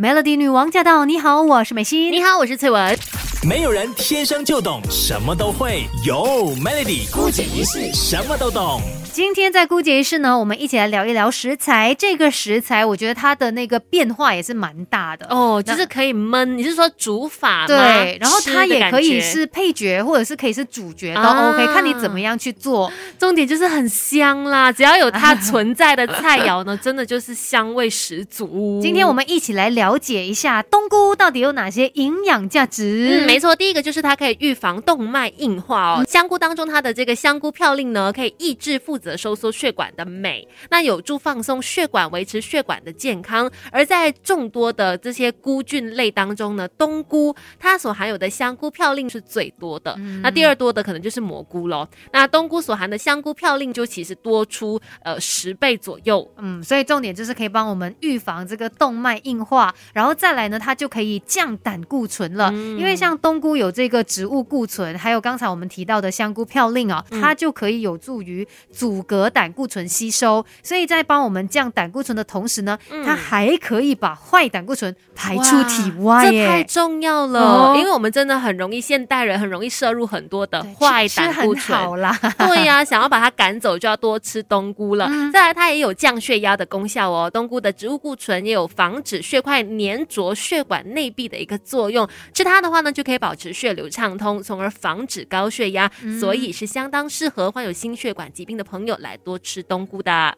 Melody 女王驾到！你好，我是美心。你好，我是翠文。没有人天生就懂什么都会，有 Melody 姑姐一世什么都懂。今天在姑姐一世呢，我们一起来聊一聊食材。这个食材，我觉得它的那个变化也是蛮大的哦，就是可以焖。你是说煮法吗？对，然后它也可以是配角，或者是可以是主角都 OK，看你怎么样去做。重点就是很香啦，只要有它存在的菜肴呢，真的就是香味十足。今天我们一起来了解一下冬菇到底有哪些营养价值。嗯，没错，第一个就是它可以预防动脉硬化哦。香菇当中它的这个香菇嘌呤呢，可以抑制负责收缩血管的镁，那有助放松血管，维持血管的健康。而在众多的这些菇菌类当中呢，冬菇它所含有的香菇嘌呤是最多的。那第二多的可能就是蘑菇喽。那冬菇所含的香菇嘌呤就其实多出呃十倍左右。嗯，所以重点就是可以帮我们预防这个动脉硬化，然后再来呢，它就可以降胆固醇了。因为像冬菇有这个植物固醇，还有刚才我们提到的香菇嘌呤啊，它就可以有助于阻隔胆固醇吸收，所以在帮我们降胆固醇的同时呢，它还可以把坏胆固醇排出体外，这太重要了。因为我们真的很容易，现代人很容易摄入很多的坏胆固醇，好啦，对呀，想要把它赶走，就要多吃冬菇了。再来，它也有降血压的功效哦。冬菇的植物固醇也有防止血块粘着血管内壁的一个作用，吃它的话呢，就可以保持血流畅通，从而防止高血压，所以是相当适合患有心血管疾病的朋友来多吃冬菇的。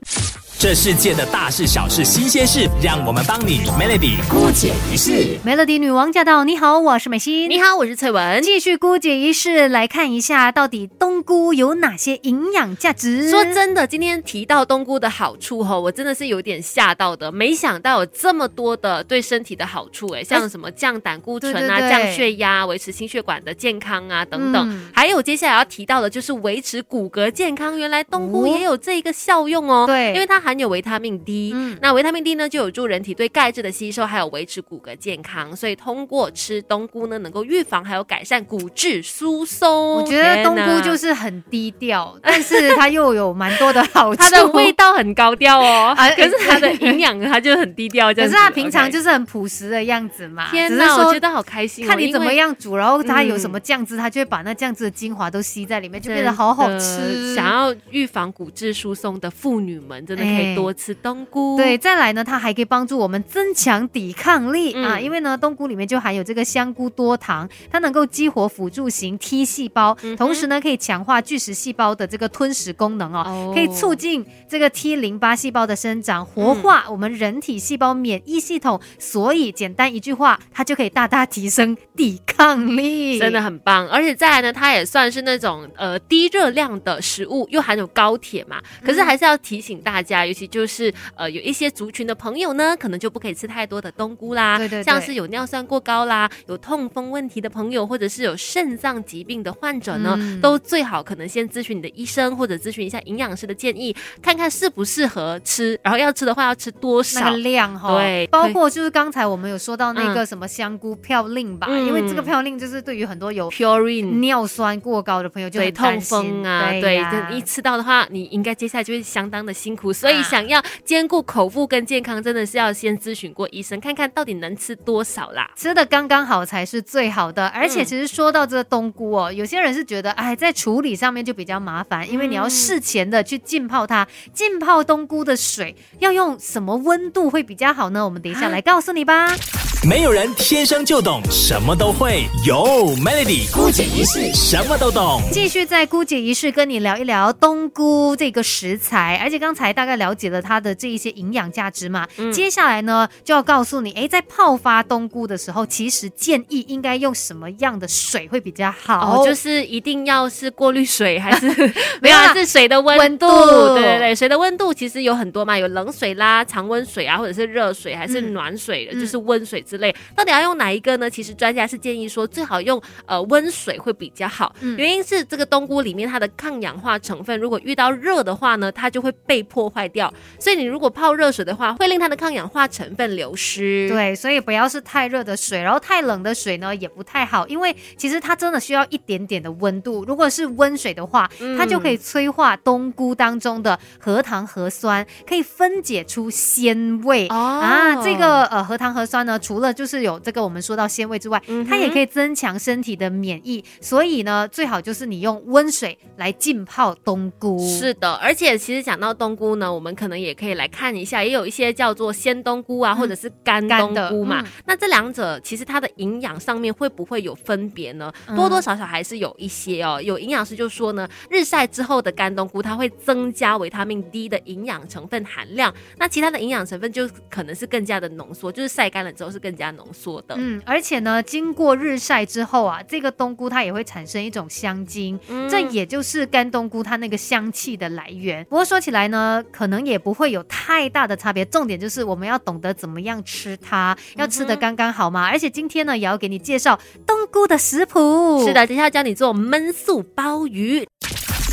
这世界的大事小事新鲜事，让我们帮你 Melody 姑姐一世。Melody 女王驾到！你好，我是美心。你好，我是翠文。继续姑姐一世来看一下，到底冬菇有哪些营养价值？说真的，今天提到冬菇的好处哈，我真的是有点吓到的，没想到有这么多的对身体的好处哎，像什么降胆固醇啊、降血压、维持心血管的健康啊等等，还有接下来要提到的就是维持骨骼健康。原来冬菇也有这个效用哦，对，因为它含有维他命 D，那维他命 D 呢就有助人体对钙质的吸收，还有维持骨骼健康。所以通过吃冬菇呢，能够预防还有改善骨质疏松。我觉得冬菇就是很低调，但是它又有蛮多的好 处。它的味道很高调哦，啊，可是它的营养它就很低调。可是它平常就是很朴实的样子嘛。天哪，我觉得好开心。看你怎么样煮，然后它有什么酱汁，它就会把那酱汁的精华都吸在里面，就变得好好吃。想要预防骨质疏松的妇女们，真的可以多吃冬菇。对，再来呢，它还可以帮助我们增强抵抗力。啊，因为呢，冬菇里面就含有这个香菇多糖，它能够激活辅助型 T 细胞，同时呢，可以强化巨噬细胞的这个吞食功能哦，可以促进这个 T 淋巴细胞的生长，活化我们人体细胞免疫系统。所以简单一句话，它就可以大大提升抵抗抗力，真的很棒。而且再来呢，它也算是那种呃低热量的食物，又含有高铁嘛。可是还是要提醒大家，尤其就是呃有一些族群的朋友呢，可能就不可以吃太多的冬菇啦。对对，像是有尿酸过高啦、有痛风问题的朋友，或者是有肾脏疾病的患者呢，都最好可能先咨询你的医生，或者咨询一下营养师的建议，看看适不适合吃。然后要吃的话，要吃多少量哈？对，包括就是刚才我们有说到那个什么香菇嘌呤吧，因为这个嘌呤就是对于很多有 purine 尿酸过高的朋友就很痛风啊，对，一吃到的话，你应该接下来就会相当的辛苦。所以想要兼顾口腹跟健康，真的是要先咨询过医生，看看到底能吃多少啦。吃的刚刚好才是最好的。而且其实说到这个冬菇哦，有些人是觉得哎，在处理上面就比较麻烦，因为你要事前的去浸泡它。浸泡冬菇的水要用什么温度会比较好呢？我们等一下来告诉你吧。没有人天生就懂什么都会，有 Melody 姑姐一式什么都懂。继续在姑姐一式跟你聊一聊冬菇这个食材，而且刚才大概了解了它的这一些营养价值嘛。接下来呢，就要告诉你，哎，在泡发冬菇的时候，其实建议应该用什么样的水会比较好？就是一定要是过滤水，还是 没有？是水的温度？对对对，水的温度其实有很多嘛，有冷水啦、常温水啊，或者是热水，还是暖水的，就是温水。之类，到底要用哪一个呢？其实专家是建议说，最好用呃温水会比较好。嗯原因是这个冬菇里面它的抗氧化成分，如果遇到热的话呢，它就会被破坏掉。所以你如果泡热水的话，会令它的抗氧化成分流失。对，所以不要是太热的水，然后太冷的水呢也不太好，因为其实它真的需要一点点的温度。如果是温水的话，它就可以催化冬菇当中的核糖核酸，可以分解出鲜味啊。这个呃核糖核酸呢，除了就是有这个我们说到鲜味之外，它也可以增强身体的免疫。所以呢，最好就是你用温水来浸泡冬菇。是的，而且其实讲到冬菇呢，我们可能也可以来看一下，也有一些叫做鲜冬菇啊，或者是干冬菇嘛。那这两者其实它的营养上面会不会有分别呢？多多少少还是有一些哦。有营养师就说呢，日晒之后的干冬菇，它会增加维他命 D 的营养成分含量。那其他的营养成分就可能是更加的浓缩，就是晒干了之后是更加浓缩的。嗯，而且呢，经过日晒之后啊，这个冬菇它也会产生一种香精，这也就是干冬菇它那个香气的来源。不过说起来呢，可能也不会有太大的差别。重点就是我们要懂得怎么样吃它，要吃的刚刚好嘛。而且今天呢，也要给你介绍冬菇的食谱。是的，接下来教你做焖素鲍鱼。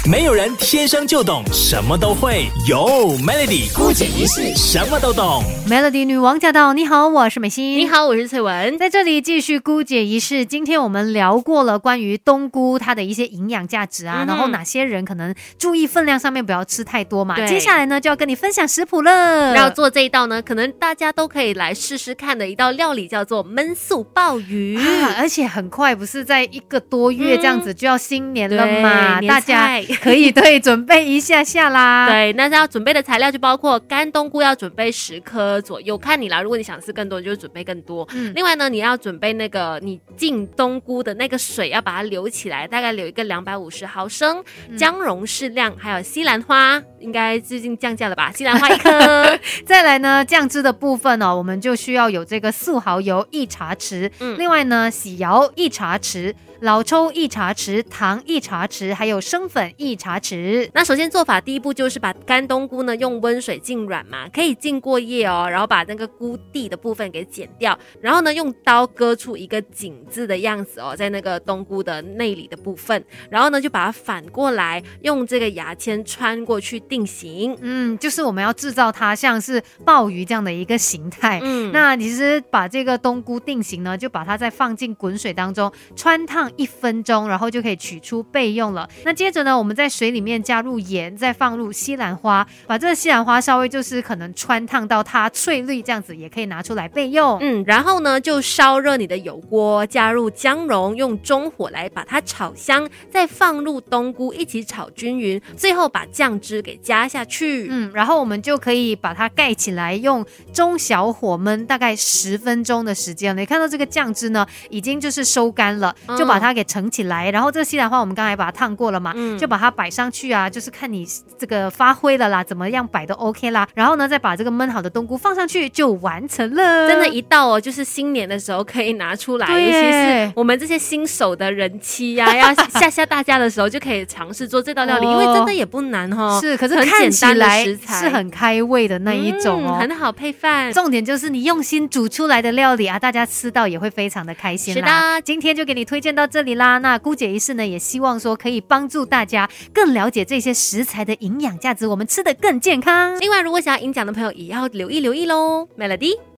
没有人天生就懂什么都会，有 Melody 姑姐一世什么都懂。Melody 女王驾到！你好，我是美心。你好，我是翠文。在这里继续姑姐一世。今天我们聊过了关于冬菇它的一些营养价值啊，然后哪些人可能注意分量上面不要吃太多嘛。接下来呢就要跟你分享食谱了。要做这一道呢，可能大家都可以来试试看的一道料理，叫做焖素鲍鱼。而且很快，不是在一个多月这样子就要新年了嘛？大家。可以对，准备一下下啦。对，那要准备的材料就包括干冬菇要准备十颗左右，看你啦。如果你想吃更多，就准备更多。嗯，另外呢，你要准备那个你浸冬菇的那个水，要把它留起来，大概留一个两百五十毫升，姜蓉适量，还有西兰花，应该最近降价了吧？西兰花一颗。再来呢，酱汁的部分哦，我们就需要有这个素蚝油一茶匙，嗯，另外呢，喜肴一茶匙。老抽一茶匙，糖一茶匙，还有生粉一茶匙。那首先做法第一步就是把干冬菇呢用温水浸软嘛，可以浸过夜哦。然后把那个菇蒂的部分给剪掉，然后呢用刀割出一个井字的样子哦，在那个冬菇的内里的部分。然后呢就把它反过来用这个牙签穿过去定型。嗯，就是我们要制造它像是鲍鱼这样的一个形态。嗯，那其实把这个冬菇定型呢，就把它再放进滚水当中穿烫。一分钟，然后就可以取出备用了。那接着呢，我们在水里面加入盐，再放入西兰花，把这个西兰花稍微就是可能穿烫到它翠绿，这样子也可以拿出来备用。嗯，然后呢，就烧热你的油锅，加入姜蓉，用中火来把它炒香，再放入冬菇一起炒均匀，最后把酱汁给加下去。嗯，然后我们就可以把它盖起来，用中小火焖大概十分钟的时间。你看到这个酱汁呢，已经就是收干了，就把。把它给盛起来，然后这个西兰花我们刚才把它烫过了嘛，就把它摆上去啊，就是看你这个发挥了啦，怎么样摆都 OK 啦。然后呢，再把这个焖好的冬菇放上去就完成了。真的，一到哦，就是新年的时候可以拿出来，尤其是我们这些新手的人妻呀，要吓吓大家的时候，就可以尝试做这道料理，因为真的也不难哈。是，可是看起来是很开胃的那一种哦，很好配饭。重点就是你用心煮出来的料理啊，大家吃到也会非常的开心。是的，今天就给你推荐到。这里啦，那姑姐一世呢，也希望说可以帮助大家更了解这些食材的营养价值，我们吃的更健康。另外，如果想要赢奖的朋友，也要留意留意喽，Melody。